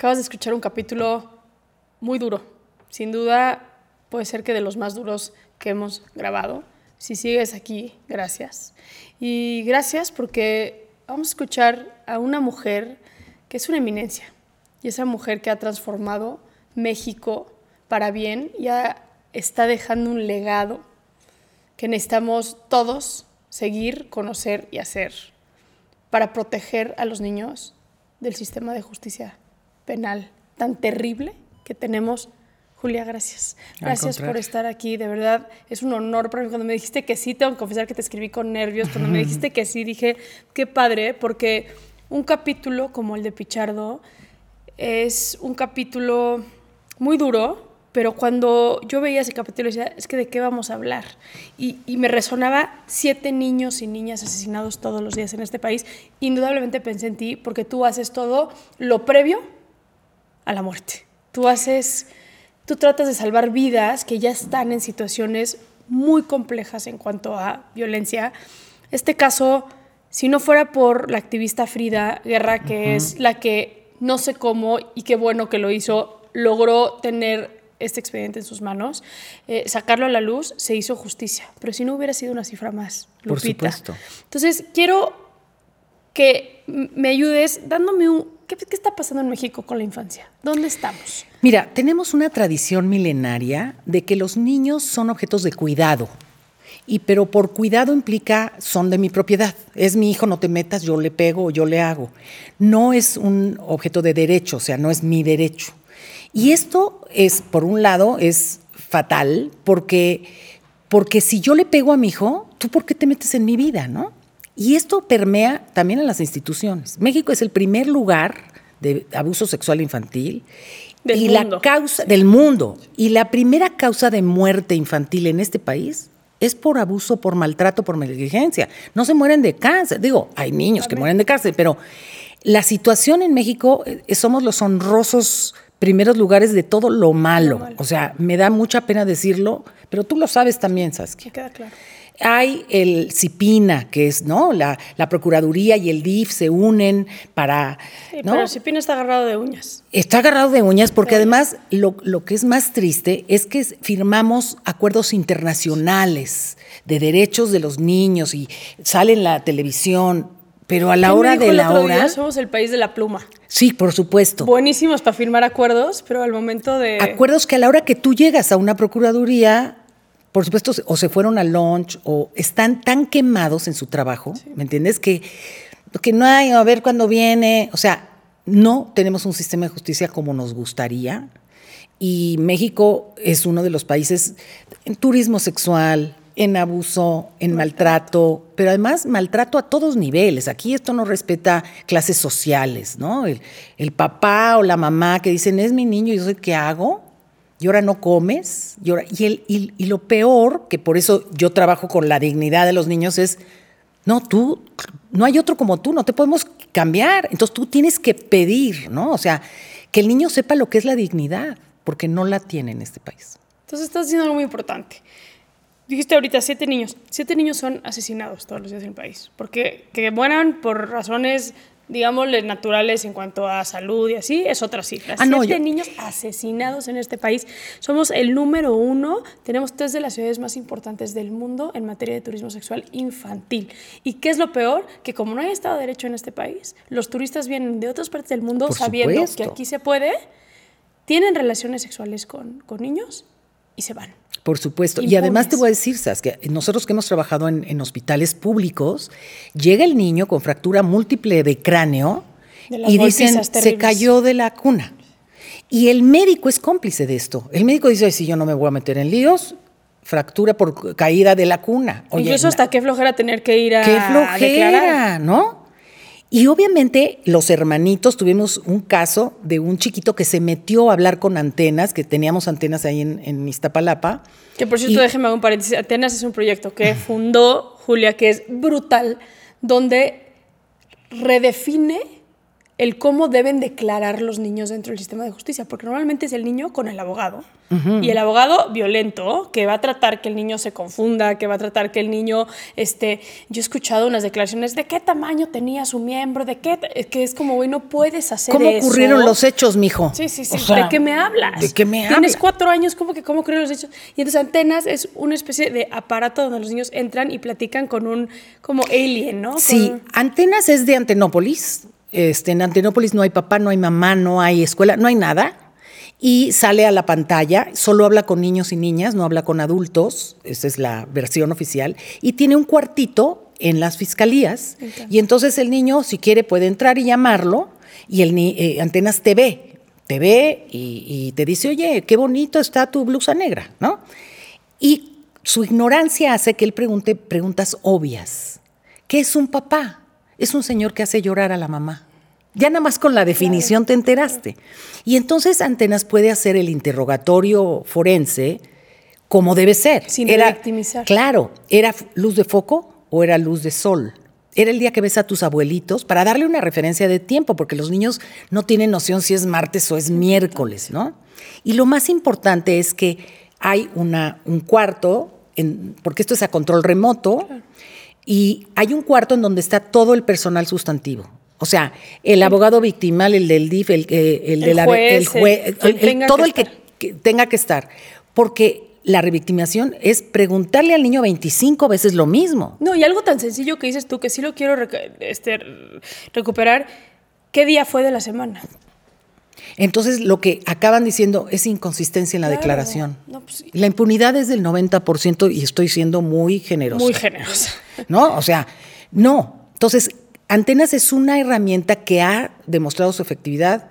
Acabas de escuchar un capítulo muy duro. Sin duda puede ser que de los más duros que hemos grabado. Si sigues aquí, gracias. Y gracias porque vamos a escuchar a una mujer que es una eminencia. Y esa mujer que ha transformado México para bien ya está dejando un legado que necesitamos todos seguir, conocer y hacer para proteger a los niños del sistema de justicia penal tan terrible que tenemos. Julia, gracias. Gracias por estar aquí. De verdad, es un honor para mí. Cuando me dijiste que sí, tengo que confesar que te escribí con nervios. Cuando me dijiste que sí, dije, qué padre, porque un capítulo como el de Pichardo es un capítulo muy duro, pero cuando yo veía ese capítulo decía, es que de qué vamos a hablar. Y, me resonaba siete niños y niñas asesinados todos los días en este país. Indudablemente pensé en ti porque tú haces todo lo previo a la muerte. Tú haces, tú tratas de salvar vidas que ya están en situaciones muy complejas en cuanto a violencia. Este caso, si no fuera por la activista Frida Guerra, que es la que no sé cómo y qué bueno que lo hizo, logró tener este expediente en sus manos, eh, sacarlo a la luz, se hizo justicia. Pero si no hubiera sido una cifra más, Lupita. Por supuesto. Entonces, quiero que me ayudes dándome un... ¿qué, ¿Qué está pasando en México con la infancia? ¿Dónde estamos? Mira, tenemos una tradición milenaria de que los niños son objetos de cuidado. Y pero por cuidado implica son de mi propiedad. Es mi hijo, no te metas, yo le pego yo le hago. No es un objeto de derecho, o sea, no es mi derecho. Y esto es, por un lado, es fatal porque, porque si yo le pego a mi hijo, ¿tú por qué te metes en mi vida, no? Y esto permea también en las instituciones. México es el primer lugar de abuso sexual infantil del y mundo. la causa del mundo y la primera causa de muerte infantil en este país es por abuso, por maltrato, por negligencia. No se mueren de cáncer. Digo, hay niños que mueren de cáncer, pero la situación en México eh, somos los honrosos primeros lugares de todo lo malo. O sea, me da mucha pena decirlo, pero tú lo sabes también, Saskia. queda claro. Hay el CIPINA, que es, ¿no? La, la Procuraduría y el DIF se unen para. Sí, ¿no? pero el CIPINA está agarrado de uñas. Está agarrado de uñas porque además lo, lo que es más triste es que firmamos acuerdos internacionales de derechos de los niños y sale en la televisión, pero a la hora de la hora. somos el país de la pluma. Sí, por supuesto. Buenísimos para firmar acuerdos, pero al momento de. Acuerdos que a la hora que tú llegas a una procuraduría, por supuesto, o se fueron al lunch o están tan quemados en su trabajo, ¿me entiendes? Que, que no hay, a ver cuándo viene. O sea, no tenemos un sistema de justicia como nos gustaría. Y México es uno de los países en turismo sexual, en abuso, en maltrato, pero además maltrato a todos niveles. Aquí esto no respeta clases sociales, ¿no? El, el papá o la mamá que dicen, es mi niño, y yo sé qué hago, y ahora no comes, y, el, y, y lo peor, que por eso yo trabajo con la dignidad de los niños, es, no, tú, no hay otro como tú, no te podemos cambiar, entonces tú tienes que pedir, ¿no? O sea, que el niño sepa lo que es la dignidad, porque no la tiene en este país. Entonces estás diciendo algo muy importante. Dijiste ahorita siete niños. Siete niños son asesinados todos los días en el país. Porque que mueran por razones, digámosle, naturales en cuanto a salud y así, es otra cifra. Ah, no, siete yo- niños asesinados en este país. Somos el número uno. Tenemos tres de las ciudades más importantes del mundo en materia de turismo sexual infantil. ¿Y qué es lo peor? Que como no hay Estado de Derecho en este país, los turistas vienen de otras partes del mundo Por sabiendo que aquí se puede, tienen relaciones sexuales con, con niños y se van. Por supuesto. Y además te voy a decir, Sas, que nosotros que hemos trabajado en, en hospitales públicos, llega el niño con fractura múltiple de cráneo De y dicen, se terribles". cayó de la cuna. Y el médico es cómplice de esto. El médico dice, "Ay, si yo no me voy a meter en líos, fractura por caída de la cuna. Oye, Incluso hasta qué flojera tener que ir a Qué declarar. flojera, ¿no? Y obviamente los hermanitos tuvimos un caso de un chiquito que se metió a hablar con antenas, que teníamos antenas ahí en, en Iztapalapa. Que por cierto, Y- déjeme hacer un paréntesis. Atenas es un proyecto que fundó Julia, que es brutal, donde redefine el cómo deben declarar los niños dentro del sistema de justicia, porque normalmente es el niño con el abogado. Y el abogado violento, que va a tratar que el niño se confunda, que va a tratar que el niño, este, yo he escuchado unas declaraciones de qué tamaño tenía su miembro, de qué, que es como, güey, no puedes hacer ¿Cómo eso. ocurrieron los hechos, mijo? Sí, sí, sí. O sea, ¿De qué me hablas? ¿De qué me Tienes hablas? cuatro años, ¿cómo que cómo creen los hechos? Y entonces Antenas es una especie de aparato donde los niños entran y platican con un como alien, ¿no? Sí, Con- Antenas es de Antenópolis. Este, en Antenópolis no hay papá, no hay mamá, no hay escuela, no hay nada. Y sale a la pantalla, solo habla con niños y niñas, no habla con adultos, esa es la versión oficial, y tiene un cuartito en las fiscalías. Y entonces el niño, si quiere, puede entrar y llamarlo, y el eh, Antenas te ve, te ve y, y te dice, oye, qué bonito está tu blusa negra, ¿no? Y su ignorancia hace que él pregunte preguntas obvias. ¿Qué es un papá? Es un señor que hace llorar a la mamá. Ya nada más con la definición te enteraste. Y entonces Antenas puede hacer el interrogatorio forense como debe ser. Sin revictimizar. Claro, ¿era luz de foco o era luz de sol? Era el día que ves a tus abuelitos para darle una referencia de tiempo, porque los niños no tienen noción si es martes o es miércoles, ¿no? Y lo más importante es que hay una, un cuarto, en- porque esto es a control remoto, y hay un cuarto en donde está todo el personal sustantivo. O sea, el abogado victimal, el del DIF, el, eh, el, El de la, juez, el jue- el- el- el- tenga todo el que, tenga que estar. Porque la revictimación es preguntarle al niño 25 veces lo mismo. No, y algo tan sencillo que dices tú, que sí lo quiero este, recuperar, ¿qué día fue de la semana? Entonces, lo que acaban diciendo es inconsistencia en la Claro. declaración. No, pues sí. La impunidad es del 90% y estoy siendo muy generosa. Muy generosa. ¿No? O sea, no. Entonces, Antenas es una herramienta que ha demostrado su efectividad,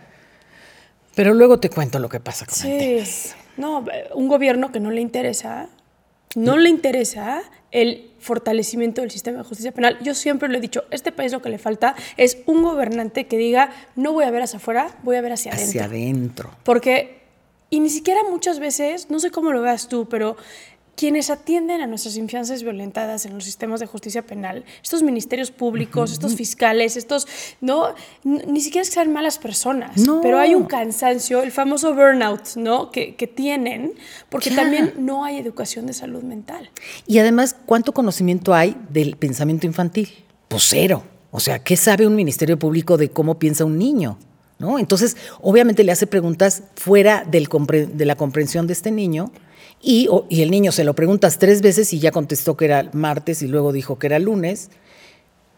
pero luego te cuento lo que pasa con Sí. Antenas. No, un gobierno que no le interesa, no le interesa el fortalecimiento del sistema de justicia penal. Yo siempre lo he dicho, este país lo que le falta es un gobernante que diga, no voy a ver hacia afuera, voy a ver hacia adentro. Hacia adentro. Porque, y ni siquiera muchas veces, no sé cómo lo veas tú, pero quienes atienden a nuestras infancias violentadas en los sistemas de justicia penal, estos ministerios públicos, estos fiscales, estos, no, ni siquiera es que sean malas personas, No. pero hay un cansancio, el famoso burnout, ¿no? Que, que tienen, porque Ya. también no hay educación de salud mental. Y además, ¿cuánto conocimiento hay del pensamiento infantil? Pues cero. O sea, ¿qué sabe un ministerio público de cómo piensa un niño? ¿No? Entonces, obviamente le hace preguntas fuera del compre- de la comprensión de este niño y, o- y el niño se lo preguntas tres veces y ya contestó que era martes y luego dijo que era lunes.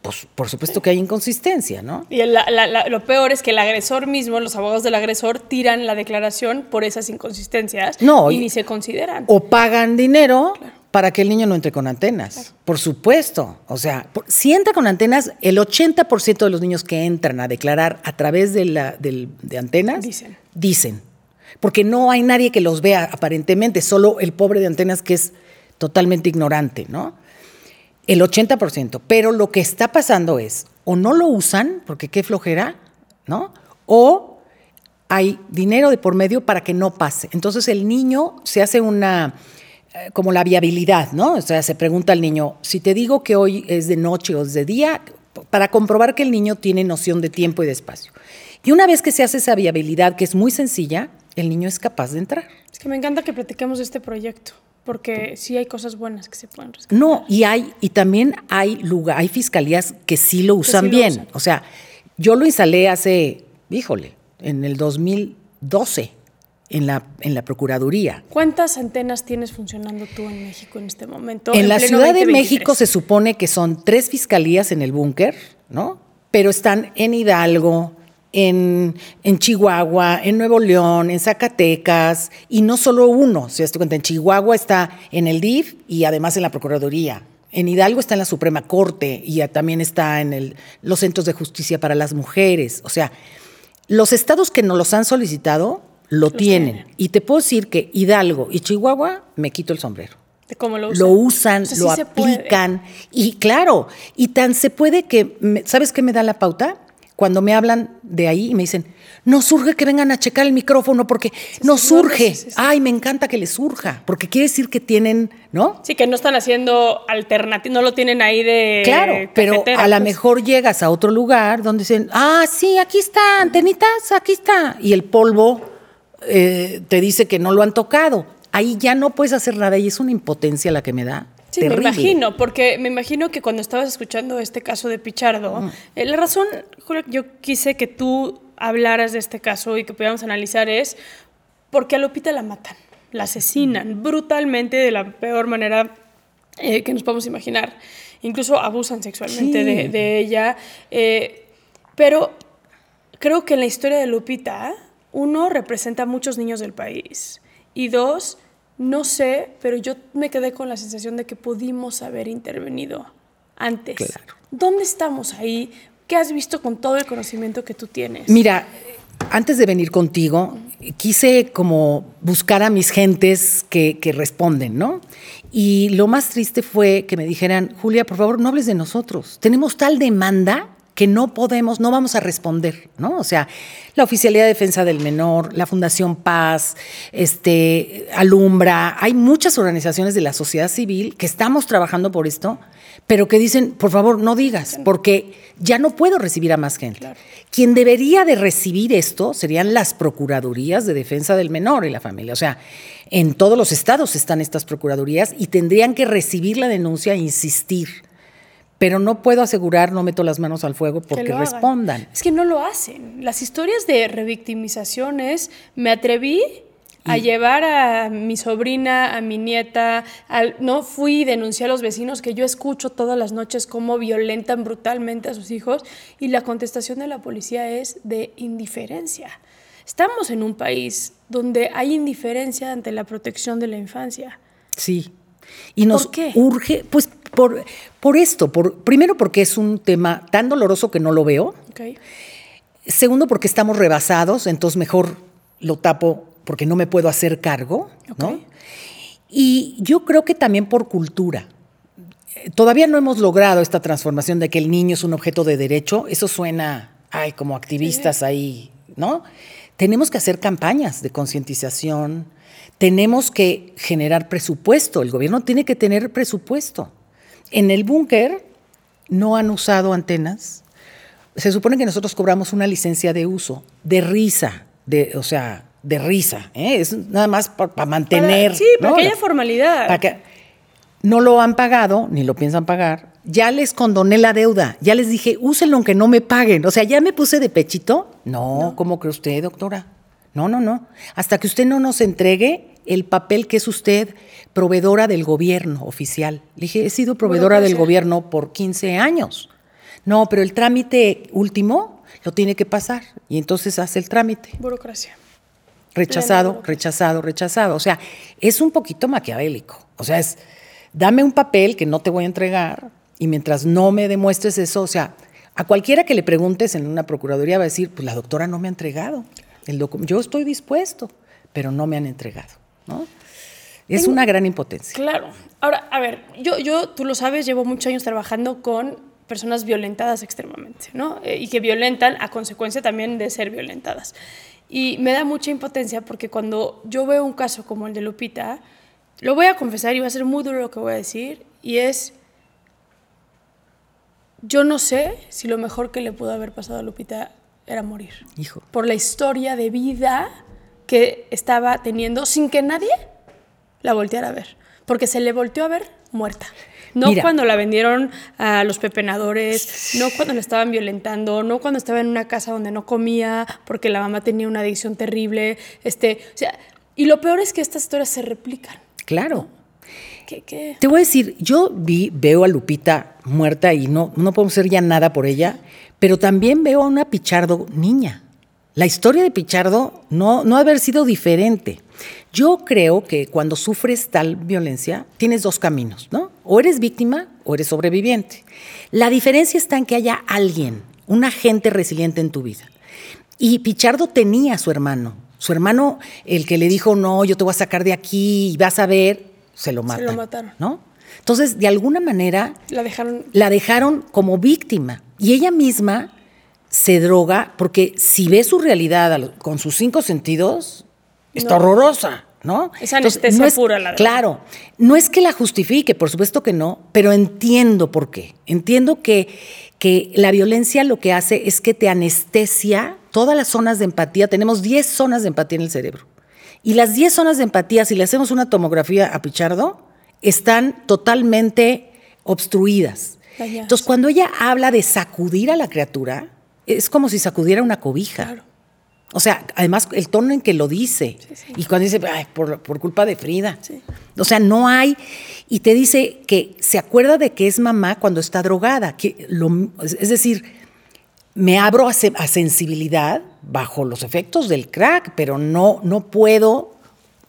Pues por supuesto que hay inconsistencia, ¿no? Y la- la- la- lo peor es que el agresor mismo, los abogados del agresor, tiran la declaración por esas inconsistencias No, y y- ni se consideran. O pagan dinero para que el niño no entre con antenas. Por supuesto. O sea, por- si entra con antenas, el 80% de los niños que entran a declarar a través de, la, del- de antenas Dicen. dicen. Porque no hay nadie que los vea aparentemente, solo el pobre de antenas que es totalmente ignorante, ¿no? El 80%. Pero lo que está pasando es, o no lo usan, porque qué flojera, ¿no? O hay dinero de por medio para que no pase. Entonces el niño se hace una, eh, como la viabilidad, ¿no? O sea, se pregunta al niño, si te digo que hoy es de noche o es de día, para comprobar que el niño tiene noción de tiempo y de espacio. Y una vez que se hace esa viabilidad, que es muy sencilla, el niño es capaz de entrar. Es que me encanta que platiquemos de este proyecto, porque sí hay cosas buenas que se pueden rescatar. No, y hay, y también hay lugar, hay fiscalías que sí lo usan sí lo bien. usan. O sea, yo lo instalé hace, híjole, en el 2012 en la, en la Procuraduría. ¿Cuántas antenas tienes funcionando tú en México en este momento? En la Ciudad de 2023? México se supone que son tres fiscalías en el búnker, ¿no? Pero están en Hidalgo, en, en Chihuahua, en Nuevo León, en Zacatecas, y no solo uno. Si te cuenta, en Chihuahua está en el DIF y además en la Procuraduría. En Hidalgo está en la Suprema Corte y también está en el- los centros de justicia para las mujeres. O sea, los estados que nos los han solicitado lo tienen. tienen. Y te puedo decir que Hidalgo y Chihuahua me quito el sombrero cómo lo usan. lo usan, O sea, sí lo aplican. Y claro, y tan se puede que, ¿sabes qué me da la pauta? Cuando me hablan de ahí y me dicen, nos surge que vengan a checar el micrófono porque nos surge. Ay, me encanta que les surja, porque quiere decir que tienen, ¿no? Sí, que no están haciendo alternativa, no lo tienen ahí de. Claro, pero a lo pues. mejor llegas a otro lugar donde dicen, ah, sí, aquí está, antenitas, aquí está. Y el polvo eh, te dice que no lo han tocado. Ahí ya no puedes hacer nada y es una impotencia la que me da. Sí, terrible. me imagino, porque me imagino que cuando estabas escuchando este caso de Pichardo, eh, la razón, Julia, que yo quise que tú hablaras de este caso y que pudiéramos analizar es porque a Lupita la matan, la asesinan brutalmente de la peor manera eh, que nos podemos imaginar. Incluso abusan sexualmente Sí. de, de ella. eh, pero creo que en la historia de Lupita, uno, representa a muchos niños del país. Y dos, no sé, pero yo me quedé con la sensación de que pudimos haber intervenido antes. Claro. ¿Dónde estamos ahí? ¿Qué has visto con todo el conocimiento que tú tienes? Mira, antes de venir contigo, quise como buscar a mis gentes que, que responden, ¿no? Y lo más triste fue que me dijeran, Julia, por favor, no hables de nosotros. Tenemos tal demanda que no podemos, no vamos a responder, ¿no? O sea, la Oficialidad de Defensa del Menor, la Fundación Paz, este, Alumbra, hay muchas organizaciones de la sociedad civil que estamos trabajando por esto, pero que dicen, por favor, no digas, porque ya no puedo recibir a más gente. Quien debería de recibir esto serían las procuradurías de defensa del menor y la familia. O sea, en todos los estados están estas procuradurías y tendrían que recibir la denuncia e insistir. Pero no puedo asegurar, no meto las manos al fuego que porque respondan. Es que no lo hacen. Las historias de revictimización es, me atreví a llevar a mi sobrina, a mi nieta, al- no fui y denuncié a los vecinos que yo escucho todas las noches cómo violentan brutalmente a sus hijos y la contestación de la policía es de indiferencia. Estamos en un país donde hay indiferencia ante la protección de la infancia. Sí. Y nos ¿Por qué? urge, pues por, por esto, por, primero porque es un tema tan doloroso que no lo veo. Segundo, porque estamos rebasados, entonces mejor lo tapo porque no me puedo hacer cargo, ¿no? Y yo creo que también por cultura. Todavía no hemos logrado esta transformación de que el niño es un objeto de derecho. Eso suena, ay, como activistas ahí, ¿no? Tenemos que hacer campañas de concientización. Tenemos que generar presupuesto. El gobierno tiene que tener presupuesto. En el búnker no han usado antenas. Se supone que nosotros cobramos una licencia de uso, de risa, de, o sea, de risa. ¿eh? Es nada más para mantener. Para- sí, para ¿no? que haya formalidad. Para que- no lo han pagado, ni lo piensan pagar. Ya les condoné la deuda. Ya les dije, úsenlo aunque no me paguen. O sea, ya me puse de pechito. No, ¿cómo cree usted, doctora? No, no, no. Hasta que usted no nos entregue el papel que es usted proveedora del gobierno oficial. Le dije, he sido proveedora del Burocracia. gobierno por 15 años. No, pero el trámite último lo tiene que pasar. Y entonces hace el trámite. Burocracia. Rechazado, rechazado, rechazado. O sea, es un poquito maquiavélico. O sea, es, dame un papel que no te voy a entregar y mientras no me demuestres eso, o sea, a cualquiera que le preguntes en una procuraduría va a decir, pues la doctora no me ha entregado. El yo estoy dispuesto, pero no me han entregado. ¿No? Es una gran impotencia. Claro. Ahora, a ver, yo, yo, tú lo sabes, llevo muchos años trabajando con personas violentadas extremadamente, ¿no? Eh, y que violentan a consecuencia también de ser violentadas. Y me da mucha impotencia porque cuando yo veo un caso como el de Lupita, lo voy a confesar y va a ser muy duro lo que voy a decir, y es, yo no sé si lo mejor que le pudo haber pasado a Lupita era morir. Hijo. Por la historia de vida que estaba teniendo sin que nadie la volteara a ver. Porque se le volteó a ver muerta. No Mira. cuando la vendieron a los pepenadores, no cuando la estaban violentando, no cuando estaba en una casa donde no comía porque la mamá tenía una adicción terrible. Este, o sea, y lo peor es que estas historias se replican. Claro. ¿Qué, qué? Te voy a decir, yo vi, veo a Lupita muerta y no, no podemos hacer ya nada por ella, pero también veo a una Pichardo niña. La historia de Pichardo no, no ha haber sido diferente. Yo creo que cuando sufres tal violencia, tienes dos caminos, ¿no? O eres víctima o eres sobreviviente. La diferencia está en que haya alguien, un agente resiliente en tu vida. Y Pichardo tenía a su hermano. Su hermano, el que le dijo, no, yo te voy a sacar de aquí y vas a ver, se lo matan. mataron. ¿no? Entonces, de alguna manera, La dejaron. la dejaron como víctima. Y ella misma se droga porque si ve su realidad con sus cinco sentidos, está No. horrorosa, ¿no? Es anestesia pura, la verdad. Claro, no es que la justifique, por supuesto que no, pero entiendo por qué. Entiendo que, que la violencia lo que hace es que te anestesia todas las zonas de empatía. Tenemos 10 zonas de empatía en el cerebro. Y las 10 zonas de empatía, si le hacemos una tomografía a Pichardo, están totalmente obstruidas. Entonces, cuando ella habla de sacudir a la criatura, es como si sacudiera una cobija. Claro. O sea, además el tono en que lo dice. Y cuando dice, Ay, por, por culpa de Frida. Sí. O sea, no hay. Y te dice que se acuerda de que es mamá cuando está drogada. Que lo- es decir, me abro a, se- a sensibilidad bajo los efectos del crack, pero no, no puedo.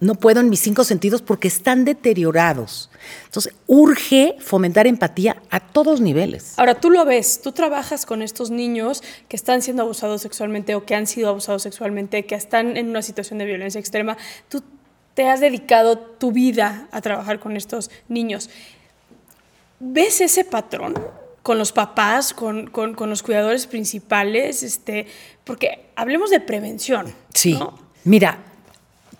No puedo en mis cinco sentidos porque están deteriorados. Entonces, urge fomentar empatía a todos niveles. Ahora, tú lo ves, tú trabajas con estos niños que están siendo abusados sexualmente o que han sido abusados sexualmente, que están en una situación de violencia extrema. Tú te has dedicado tu vida a trabajar con estos niños. ¿Ves ese patrón con los papás, con, con- con los cuidadores principales? Este, porque hablemos de prevención. Sí. ¿no? Mira,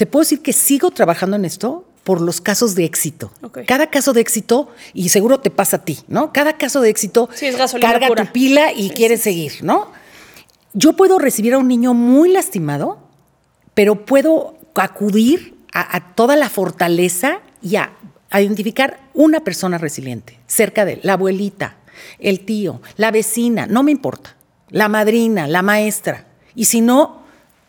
te puedo decir que sigo trabajando en esto por los casos de éxito. Cada caso de éxito, y seguro te pasa a ti, ¿no? Cada caso de éxito Sí, es carga pura. tu pila y Sí, quieres sí, seguir, ¿no? Yo puedo recibir a un niño muy lastimado, pero puedo acudir a, a toda la fortaleza y a, a identificar una persona resiliente cerca de él, la abuelita, el tío, la vecina, no me importa, la madrina, la maestra. Y si no,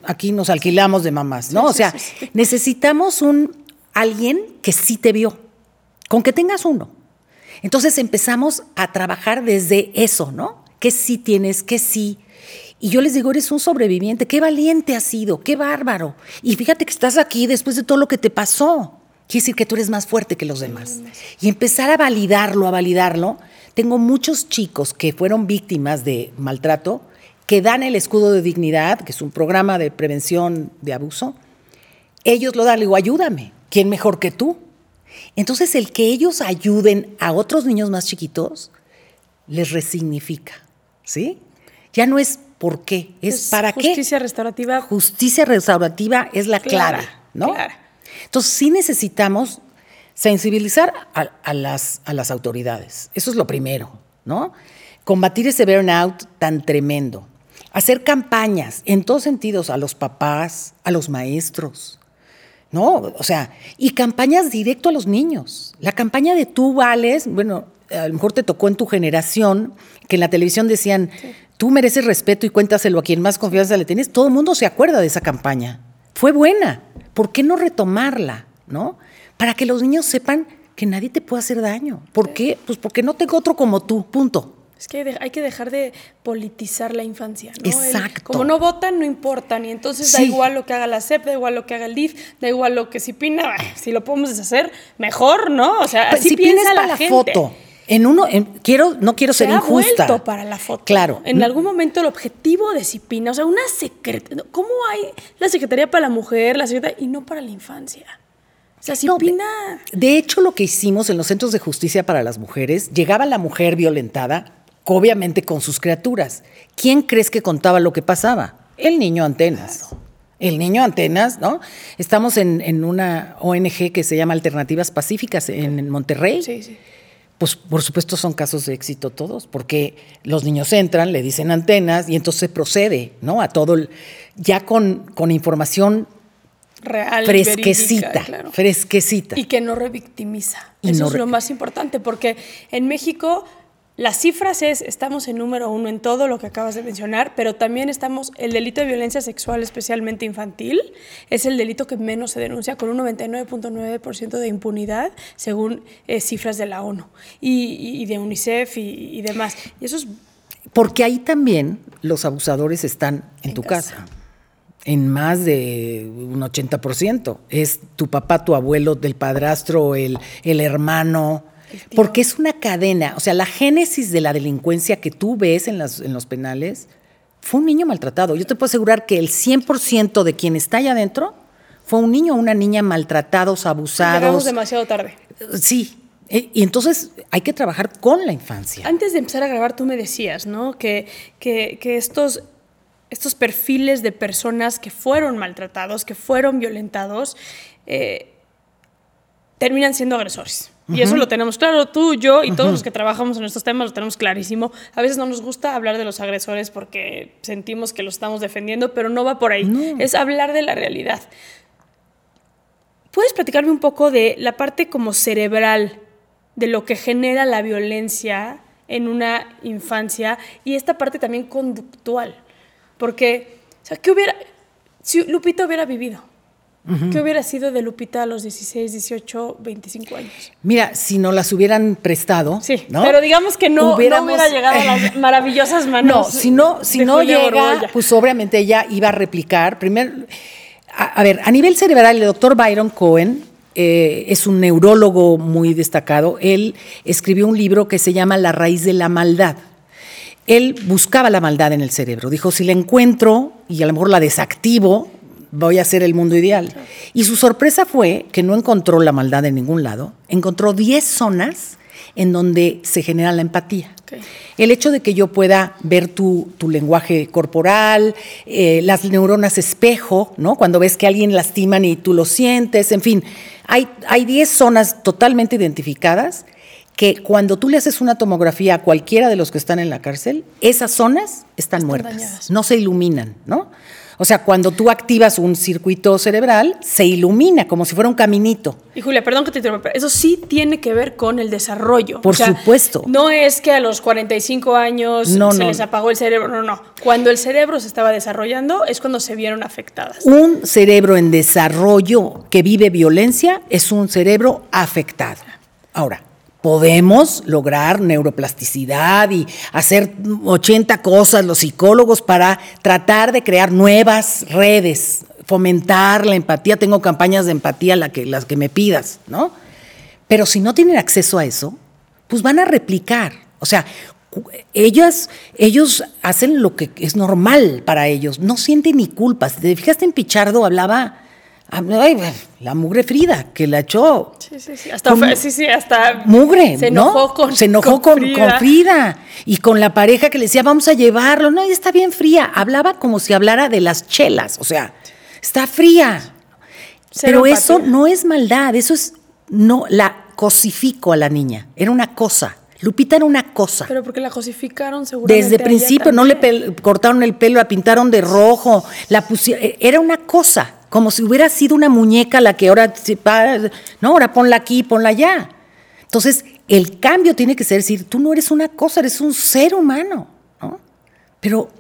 aquí nos alquilamos de mamás, ¿no? Sí, o sea, sí, sí. necesitamos un alguien que sí te vio, con que tengas uno. Entonces empezamos a trabajar desde eso, ¿no? Que sí tienes, que sí. Y yo les digo, eres un sobreviviente, qué valiente has sido, qué bárbaro. Y fíjate que estás aquí después de todo lo que te pasó. Quiere decir que tú eres más fuerte que los demás. Y empezar a validarlo, a validarlo. Tengo muchos chicos que fueron víctimas de maltrato, que dan el escudo de dignidad, que es un programa de prevención de abuso. Ellos lo dan, le digo, ayúdame. ¿Quién mejor que tú? Entonces, el que ellos ayuden a otros niños más chiquitos les resignifica, ¿sí? Ya no es por qué, es, para qué. Justicia restaurativa. Justicia restaurativa es la Clara, clave, ¿no? clara. Entonces, sí necesitamos sensibilizar a, a las, a las autoridades. Eso es lo primero, ¿no? Combatir ese burnout tan tremendo. Hacer campañas en todos sentidos a los papás, a los maestros, ¿no? O sea, y campañas directo a los niños. La campaña de tú vales, bueno, a lo mejor te tocó en tu generación, que en la televisión decían, tú mereces respeto y cuéntaselo a quien más confianza le tienes. Todo el mundo se acuerda de esa campaña. Fue buena. ¿Por qué no retomarla, no? Para que los niños sepan que nadie te puede hacer daño. ¿Por qué? Pues porque no tengo otro como tú, punto. Es que hay que dejar de politizar la infancia, ¿no? El- Exacto. como no votan, no importan. Y entonces da igual lo que haga la CEP, da igual lo que haga el DIF, da igual lo que Cipina. Si lo podemos deshacer, mejor, ¿no? O sea, Pues, así si piensa la, para la gente. foto, en uno, en- quiero, no quiero Se ser ha injusta. vuelto para la foto. Claro. En algún momento el objetivo de Cipina, o sea, una secretaría. ¿Cómo hay la Secretaría para la Mujer, la Secretaría y no para la infancia? O sea, si No, Pina... De hecho, lo que hicimos en los centros de justicia para las mujeres, llegaba la mujer violentada, obviamente con sus criaturas. ¿Quién crees que contaba lo que pasaba? El niño antenas. El niño antenas, ¿no? Estamos en, en una ONG que se llama Alternativas Pacíficas en, en Monterrey. Sí, sí. Pues por supuesto son casos de éxito todos, porque los niños entran, le dicen antenas y entonces se procede, ¿no? A todo, el- ya con, con información Real, fresquecita, verídica, claro. fresquecita. Y que no revictimiza. Y Eso no es lo más importante, porque en México las cifras es, estamos en número uno en todo lo que acabas de mencionar, pero también estamos, el delito de violencia sexual, especialmente infantil, es el delito que menos se denuncia, con un 99.9% de impunidad, según eh, cifras de la ONU y, y- de UNICEF y, y demás. Y eso es Porque ahí también los abusadores están en, En tu casa. casa. En más de un 80%. Es tu papá, tu abuelo, del padrastro, el, el hermano. Porque es una cadena. O sea, la génesis de la delincuencia que tú ves en, las, en los penales fue un niño maltratado. Yo te puedo asegurar que el 100% de quien está allá adentro fue un niño o una niña maltratados, llegamos abusados. demasiado tarde. Sí. E- Y entonces hay que trabajar con la infancia. Antes de empezar a grabar, tú me decías, ¿no? Que, que, que estos, estos perfiles de personas que fueron maltratados, que fueron violentados, eh, terminan siendo agresores. Y eso lo tenemos claro, tú, yo y todos los que trabajamos en estos temas lo tenemos clarísimo. A veces no nos gusta hablar de los agresores porque sentimos que los estamos defendiendo, pero no va por ahí. Es hablar de la realidad. ¿Puedes platicarme un poco de la parte como cerebral de lo que genera la violencia en una infancia y esta parte también conductual? Porque, o sea, ¿qué hubiera, si Lupita hubiera vivido? ¿Qué hubiera sido de Lupita a los 16, 18, 25 años? Mira, si no las hubieran prestado. Sí, ¿no? pero digamos que no, no Hubiéramos- hubiera llegado a las maravillosas No, manos. si no, si no llega, pues obviamente ella iba a replicar. Primer, a, a ver, a nivel cerebral, el doctor Byron Cohen eh, es un neurólogo muy destacado. Él escribió un libro que se llama La raíz de la maldad. Él buscaba la maldad en el cerebro. Dijo, si la encuentro y a lo mejor la desactivo, voy a hacer el mundo ideal. Y su sorpresa fue que no encontró la maldad en ningún lado. Encontró 10 zonas en donde se genera la empatía. El hecho de que yo pueda ver tu, tu lenguaje corporal, eh, las neuronas espejo, ¿no? Cuando ves que alguien lastiman y tú lo sientes, en fin, hay, hay 10 zonas totalmente identificadas que cuando tú le haces una tomografía a cualquiera de los que están en la cárcel, esas zonas están, muertas, dañadas. no se iluminan, ¿no? O sea, cuando tú activas un circuito cerebral, se ilumina como si fuera un caminito. Y Julia, perdón que te interrumpa, pero eso sí tiene que ver con el desarrollo. Por supuesto. No es que a los 45 años No, se no. les apagó el cerebro, no, no. Cuando el cerebro se estaba desarrollando es cuando se vieron afectadas. Un cerebro en desarrollo que vive violencia es un cerebro afectado. Ahora, podemos lograr neuroplasticidad y hacer 80 cosas los psicólogos para tratar de crear nuevas redes, fomentar la empatía. Tengo campañas de empatía la que, las que me pidas, ¿no? Pero si no tienen acceso a eso, pues van a replicar. O sea, ellas, ellos hacen lo que es normal para ellos, no sienten ni culpa. Si te fijaste en Pichardo, hablaba, la mugre Frida, que la echó. Sí, sí, sí. Hasta, Con- fue- sí, sí, hasta Mugre, se ¿no? enojó con Se enojó con, con Frida. Frida. y con la pareja que le decía, vamos a llevarlo. No, ella está bien fría. Hablaba como si hablara de las chelas, o sea, está fría. Cero Pero eso no es maldad, eso es, no, la cosifico a la niña, era una cosa. Lupita era una cosa. Pero porque la cosificaron seguramente. Desde principio no le cortaron el pelo, la pintaron de rojo, la pusi- eh, era una cosa, como si hubiera sido una muñeca la que ahora, no, ahora ponla aquí, ponla allá. Entonces, el cambio tiene que ser decir, tú no eres una cosa, eres un ser humano, ¿no? Pero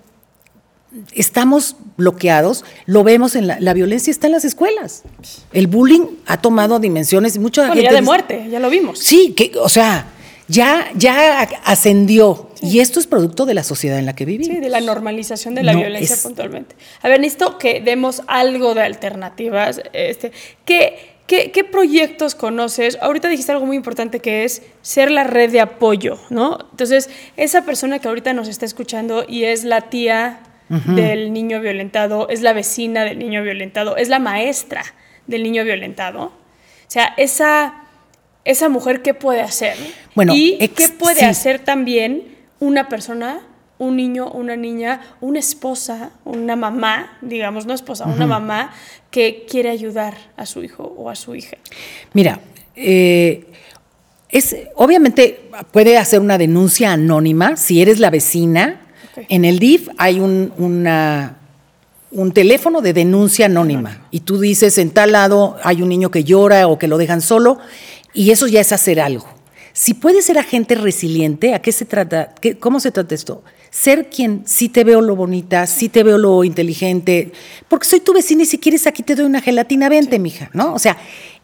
estamos bloqueados, lo vemos en la, la violencia está en las escuelas. El bullying ha tomado dimensiones mucha Bueno, gente ya de dice- muerte, ya lo vimos. Sí, que, o sea, ya, ya ascendió. Y esto es producto de la sociedad en la que vivimos. Sí, de la normalización de la No, violencia es- puntualmente. A ver, necesito que demos algo de alternativas. Este, ¿qué, qué, qué proyectos conoces? Ahorita dijiste algo muy importante que es ser la red de apoyo, ¿no? Entonces, esa persona que ahorita nos está escuchando y es la tía del niño violentado, es la vecina del niño violentado, es la maestra del niño violentado. O sea, esa, esa mujer, ¿qué puede hacer? Bueno, y ex- qué puede sí. hacer también una persona, un niño, una niña, una esposa, una mamá, digamos, no esposa, una mamá que quiere ayudar a su hijo o a su hija. Mira, eh, es, obviamente puede hacer una denuncia anónima si eres la vecina. En el DIF hay un, una- un teléfono de denuncia anónima y tú dices en tal lado hay un niño que llora o que lo dejan solo y eso ya es hacer algo. Si puedes ser agente resiliente, ¿a qué se trata? ¿Qué- ¿Cómo se trata esto? Ser quien sí te veo lo bonita, sí te veo lo inteligente, porque soy tu vecina y si quieres aquí te doy una gelatina, vente, mija, ¿no? O sea,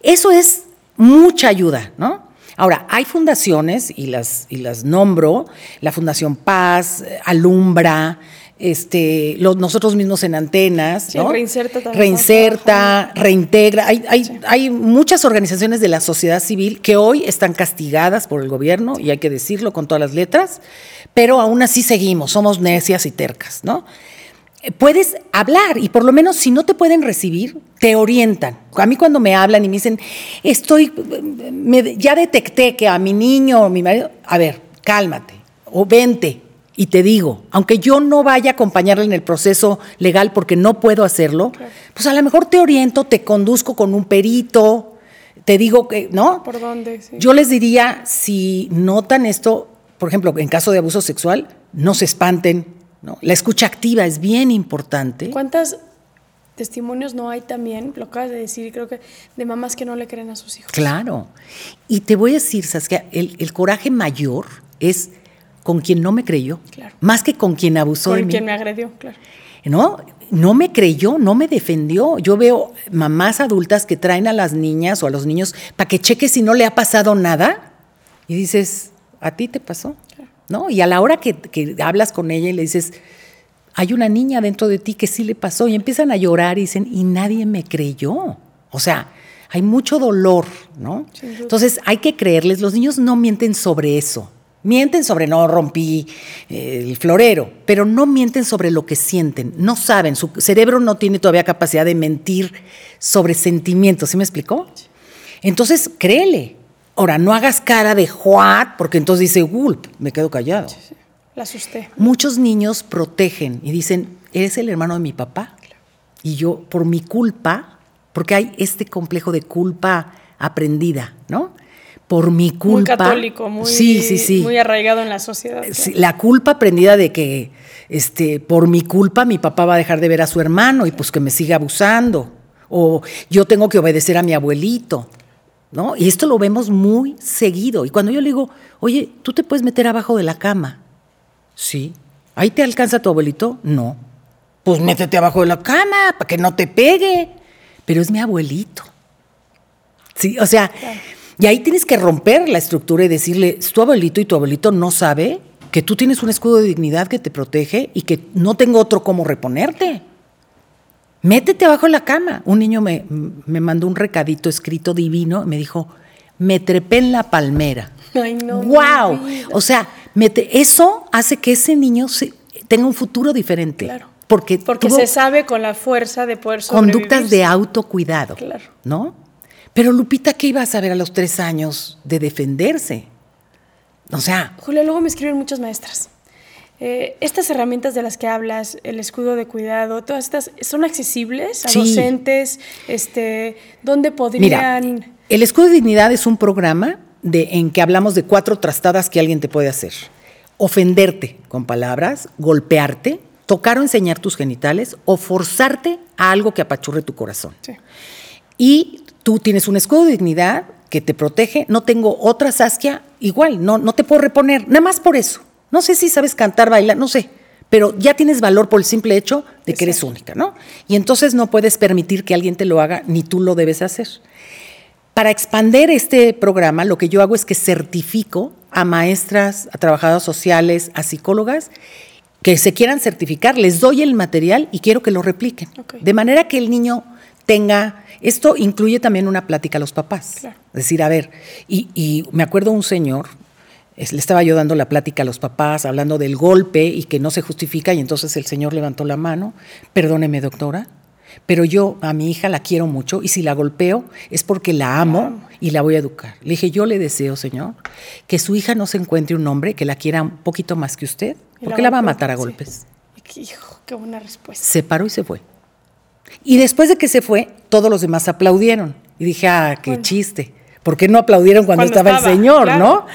eso es mucha ayuda, ¿no? Ahora, hay fundaciones, y las, y las nombro, la Fundación Paz, eh, Alumbra, este, nosotros mismos en antenas, Sí, ¿no? Reinserta también Reinserta, reintegra. Hay, hay, hay muchas organizaciones de la sociedad civil que hoy están castigadas por el gobierno, y hay que decirlo con todas las letras, pero aún así seguimos, somos necias y tercas, ¿no? Puedes hablar y por lo menos si no te pueden recibir, te orientan. A mí cuando me hablan y me dicen, estoy, me- ya detecté que a mi niño o mi marido, a ver, cálmate o vente. Y te digo, aunque yo no vaya a acompañarle en el proceso legal porque no puedo hacerlo, pues a lo mejor te oriento, te conduzco con un perito, te digo que, ¿no? ¿Por dónde? Sí. Yo les diría, si notan esto, por ejemplo, en caso de abuso sexual, no se espanten. ¿no? La escucha activa es bien importante. ¿Cuántos testimonios no hay también, lo acabas de decir, creo que, de mamás que no le creen a sus hijos? Claro. Y te voy a decir, Saskia, el, el coraje mayor es con quien no me creyó, Claro. más que con quien abusó de Con mí. quien me agredió, claro. ¿no? No me creyó, no me defendió. Yo veo mamás adultas que traen a las niñas o a los niños para que cheque si no le ha pasado nada. Y dices, ¿a ti te pasó? ¿No? Y a la hora que, que hablas con ella y le dices, hay una niña dentro de ti que sí le pasó. Y empiezan a llorar y dicen, y nadie me creyó. O sea, hay mucho dolor, ¿no? Entonces hay que creerles. Los niños no mienten sobre eso. Mienten sobre no rompí eh, el florero, pero no mienten sobre lo que sienten. No saben, su cerebro no tiene todavía capacidad de mentir sobre sentimientos. ¿Sí me explicó? Entonces, créele. Ahora, no hagas cara de what, porque entonces dice, gulp, me quedo callado. La asusté. Muchos niños protegen y dicen, eres el hermano de mi papá. Y yo, por mi culpa, porque hay este complejo de culpa aprendida, ¿no? Por mi culpa. Muy católico, muy, sí, sí, sí. muy arraigado en la sociedad. Sí, la culpa aprendida de que este, por mi culpa mi papá va a dejar de ver a su hermano y pues que me siga abusando. O yo tengo que obedecer a mi abuelito. ¿no? Y esto lo vemos muy seguido. Y cuando yo le digo, oye, ¿tú te puedes meter abajo de la cama? Sí. ¿Ahí te alcanza tu abuelito? No. Pues métete abajo de la cama para que no te pegue. Pero es mi abuelito. Sí, o sea, y ahí tienes que romper la estructura y decirle, tu abuelito y tu abuelito no sabe que tú tienes un escudo de dignidad que te protege y que no tengo otro cómo reponerte. Métete abajo de la cama. Un niño me, me mandó un recadito escrito divino y me dijo, me trepé en la palmera. Ay, no. ¡Wow! O sea, eso hace que ese niño se- tenga un futuro diferente. Claro. Porque, Porque tuvo se sabe con la fuerza de poder conductas de autocuidado. Claro. ¿No? Pero Lupita, ¿qué iba a saber a los tres años de defenderse? O sea, Julia, luego me escriben muchas maestras. Eh, estas herramientas de las que hablas, el escudo de cuidado, todas estas, ¿son accesibles a Sí. docentes? Este, ¿Dónde Mira, podrían...? el escudo de dignidad es un programa de, en que hablamos de cuatro trastadas que alguien te puede hacer. Ofenderte con palabras, golpearte, tocar o enseñar tus genitales o forzarte a algo que apachurre tu corazón. Sí. Y tú tienes un escudo de dignidad que te protege. No tengo otra Saskia, igual, no, no te puedo reponer, nada más por eso. No sé si sabes cantar, bailar, no sé, pero ya tienes valor por el simple hecho de que eres única, ¿no? Y entonces no puedes permitir que alguien te lo haga, ni tú lo debes hacer. Para expander este programa, lo que yo hago es que certifico a maestras, a trabajadoras sociales, a psicólogas que se quieran certificar, les doy el material y quiero que lo repliquen. De manera que el niño tenga, esto incluye también una plática a los papás. Claro. Es decir, a ver, y, y me acuerdo un señor, es- le estaba yo dando la plática a los papás, hablando del golpe y que no se justifica, y entonces el señor levantó la mano, perdóneme doctora, Pero yo a mi hija la quiero mucho y si la golpeo es porque la amo y la voy a educar. Le dije, yo le deseo, Señor, que su hija no se encuentre un hombre que la quiera un poquito más que usted, porque la va a matar a golpes. Hijo, qué buena respuesta. Se paró y se fue. Y después de que se fue, todos los demás aplaudieron. Y dije, ah, qué chiste. ¿Por qué no aplaudieron cuando, estaba, el Señor, no?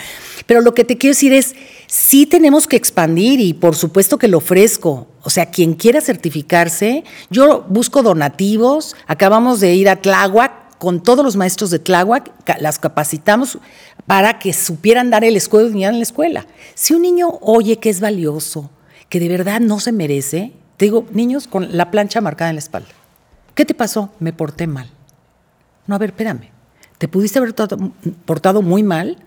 Pero lo que te quiero decir es, sí tenemos que expandir y por supuesto que lo ofrezco. O sea, quien quiera certificarse, yo busco donativos. Acabamos de ir a Tláhuac con todos los maestros de Tláhuac, las capacitamos para que supieran dar el escudo de dignidad en la escuela. Si un niño oye que es valioso, que de verdad no se merece, te digo, niños con la plancha marcada en la espalda. ¿Qué te pasó? Me porté mal. No, a ver, espérame. Te pudiste haber portado muy mal,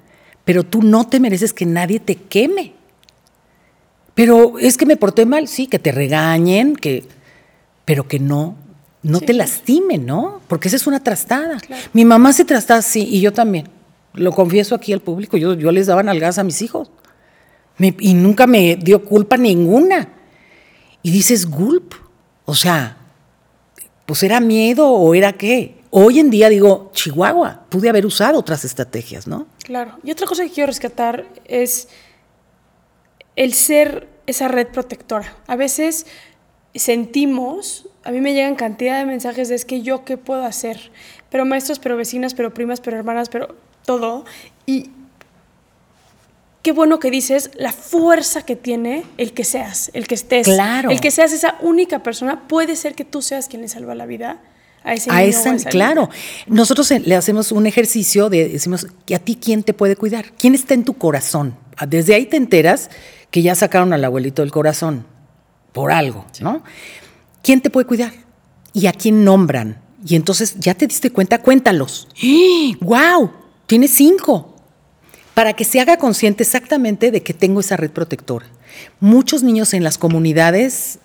pero tú no te mereces que nadie te queme. Pero es que me porté mal, sí, que te regañen, que, pero que no, no te lastimen, ¿no? Porque esa es una trastada. Mi mamá se trastaba sí, y yo también. Lo confieso aquí al público, yo, yo les daba nalgadas a mis hijos. y nunca me dio culpa ninguna. Y dices, gulp. O sea, pues era miedo o era qué. Hoy en día digo, Chihuahua, pude haber usado otras estrategias, ¿no? Claro. Y otra cosa que quiero rescatar es el ser esa red protectora. A veces sentimos, a mí me llegan cantidad de mensajes de es que yo qué puedo hacer, pero maestros, pero vecinas, pero primas, pero hermanas, pero todo. Y qué bueno que dices la fuerza que tiene el que seas, el que estés. Claro. El que seas esa única persona, puede ser que tú seas quien le salva la vida a ese a niño claro. Nosotros le hacemos un ejercicio de decimos, ¿y a ti quién te puede cuidar? ¿Quién está en tu corazón? Desde ahí te enteras que ya sacaron al abuelito del corazón por algo, ¿no? ¿Quién te puede cuidar? ¿Y a quién nombran? Y entonces ya te diste cuenta, cuéntalos. ¡Wow! Tienes cinco. Para que se haga consciente exactamente de que tengo esa red protectora. Muchos niños en las comunidades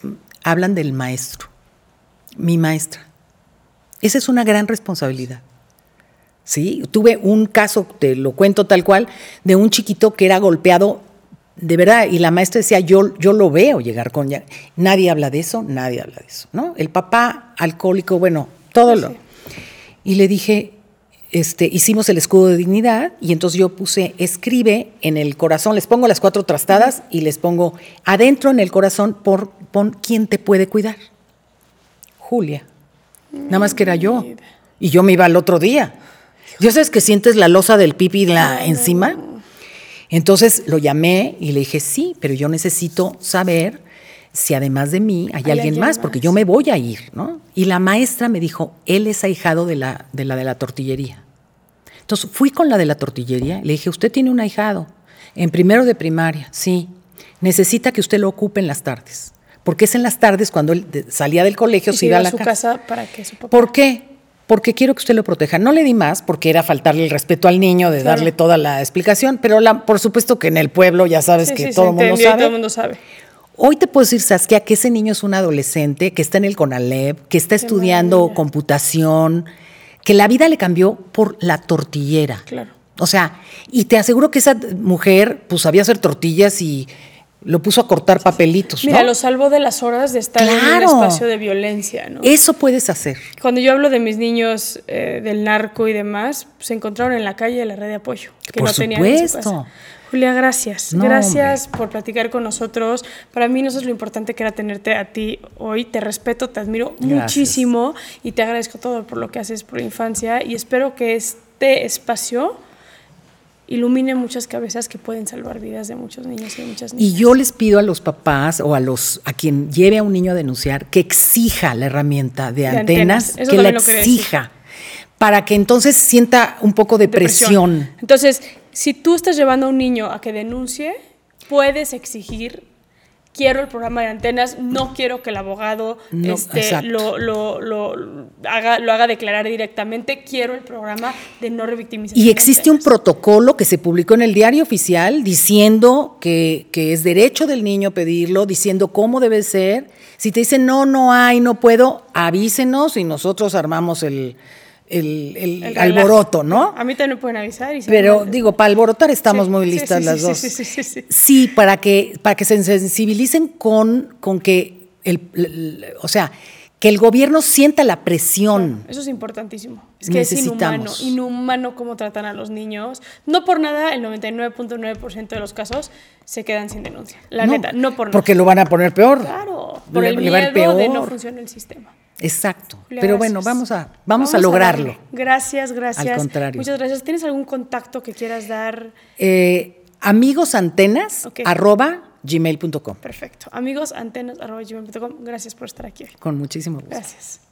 hablan del maestro, mi maestra. Esa es una gran responsabilidad. Sí, tuve un caso, te lo cuento tal cual, de un chiquito que era golpeado de verdad, y la maestra decía, yo, yo lo veo llegar con... Ya. Nadie habla de eso, nadie habla de eso, ¿no? El papá alcohólico, bueno, todo lo... Y le dije, este, hicimos el escudo de dignidad y entonces yo puse, escribe en el corazón, les pongo las cuatro trastadas y les pongo adentro en el corazón, por, pon quién te puede cuidar. Julia. Nada más que era yo. Y yo me iba al otro día. ¿Ya sabes que sientes la losa del pipi la, encima? Entonces lo llamé y le dije, sí, pero yo necesito saber si además de mí hay, alguien, más, porque yo me voy a ir, ¿no? Y la maestra me dijo, él es ahijado de la de la, de la tortillería. Entonces fui con la de la tortillería, le dije, usted tiene un ahijado, en primero de primaria, sí, necesita que usted lo ocupe en las tardes, porque es en las tardes cuando él salía del colegio, se iba a la su casa. para que su papá... ¿Por qué? porque quiero que usted lo proteja. No le di más porque era faltarle el respeto al niño de darle toda la explicación, pero la, por supuesto que en el pueblo ya sabes que todo, el mundo sabe. todo el mundo sabe. Hoy te puedo decir, Saskia, que ese niño es un adolescente que está en el CONALEP, que está estudiando computación, que la vida le cambió por la tortillera. Claro. O sea, y te aseguro que esa mujer pues sabía hacer tortillas y lo puso a cortar papelitos. Mira, lo salvo de las horas de estar en un espacio de violencia, ¿no? Eso puedes hacer. Cuando yo hablo de mis niños eh, del narco y demás, se encontraron en la calle la red de apoyo, que por no tenían en su casa. Julia, gracias. gracias por platicar con nosotros. Para mí no es lo importante que era tenerte a ti hoy. Te respeto, te admiro muchísimo y te agradezco todo por lo que haces por la infancia y espero que este espacio ilumine muchas cabezas que pueden salvar vidas de muchos niños y muchas niñas. Y yo les pido a los papás o a los a quien lleve a un niño a denunciar que exija la herramienta de, antenas, que la exija para que entonces sienta un poco de, presión. Entonces, si tú estás llevando a un niño a que denuncie, puedes exigir quiero el programa de antenas, no quiero que el abogado este, lo, haga, lo haga declarar directamente, quiero el programa de no revictimización. Y existe un protocolo que se publicó en el diario oficial diciendo que, que es derecho del niño pedirlo, diciendo cómo debe ser. Si te dicen no, no hay, no puedo, avísenos y nosotros armamos el, el, alboroto, ¿no? A mí también me pueden avisar. Pero digo, para alborotar estamos muy listas las dos. Sí, para que, para que se sensibilicen con, con que, el, o sea, que el gobierno sienta la presión. Eso es importantísimo. Es que es inhumano, inhumano cómo tratan a los niños. No por nada, el 99.9% de los casos se quedan sin denuncia. La neta, no por nada. Porque lo van a poner peor. Claro, por Le- el le miedo ir de no peor. funcionar el sistema. Exacto. Pero gracias. bueno, vamos a, vamos a lograrlo. Gracias, gracias. Al contrario. Muchas gracias. ¿Tienes algún contacto que quieras dar? Eh, arroba gmail.com. Perfecto. Amigos, antenas, arroba gmail.com. Gracias por estar aquí. Con muchísimo gusto. Gracias.